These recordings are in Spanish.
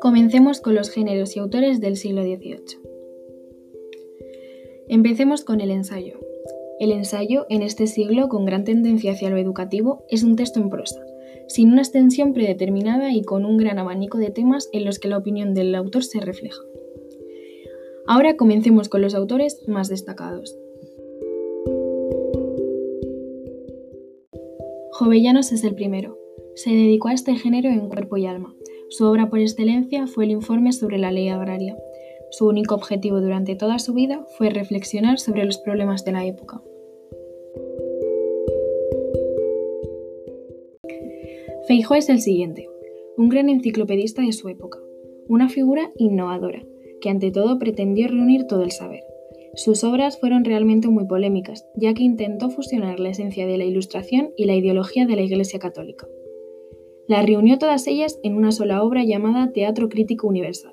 Comencemos con los géneros y autores del siglo XVIII. Empecemos con el ensayo. El ensayo, en este siglo, con gran tendencia hacia lo educativo, es un texto en prosa, sin una extensión predeterminada y con un gran abanico de temas en los que la opinión del autor se refleja. Ahora comencemos con los autores más destacados. Jovellanos es el primero. Se dedicó a este género en cuerpo y alma. Su obra por excelencia fue el informe sobre la ley agraria. Su único objetivo durante toda su vida fue reflexionar sobre los problemas de la época. Feijó es el siguiente, un gran enciclopedista de su época, una figura innovadora, que ante todo pretendió reunir todo el saber. Sus obras fueron realmente muy polémicas, ya que intentó fusionar la esencia de la Ilustración y la ideología de la Iglesia Católica. Las reunió todas ellas en una sola obra llamada Teatro Crítico Universal.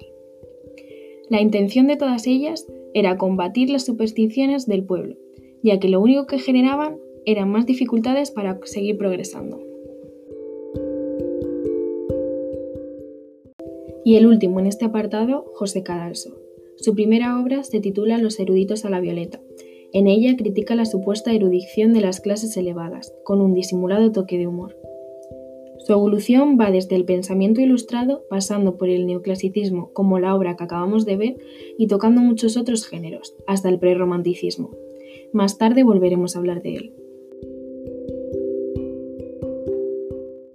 La intención de todas ellas era combatir las supersticiones del pueblo, ya que lo único que generaban eran más dificultades para seguir progresando. Y el último en este apartado, José Cadalso. Su primera obra se titula Los eruditos a la violeta. En ella critica la supuesta erudición de las clases elevadas, con un disimulado toque de humor. Su evolución va desde el pensamiento ilustrado, pasando por el neoclasicismo, como la obra que acabamos de ver, y tocando muchos otros géneros, hasta el prerromanticismo. Más tarde volveremos a hablar de él.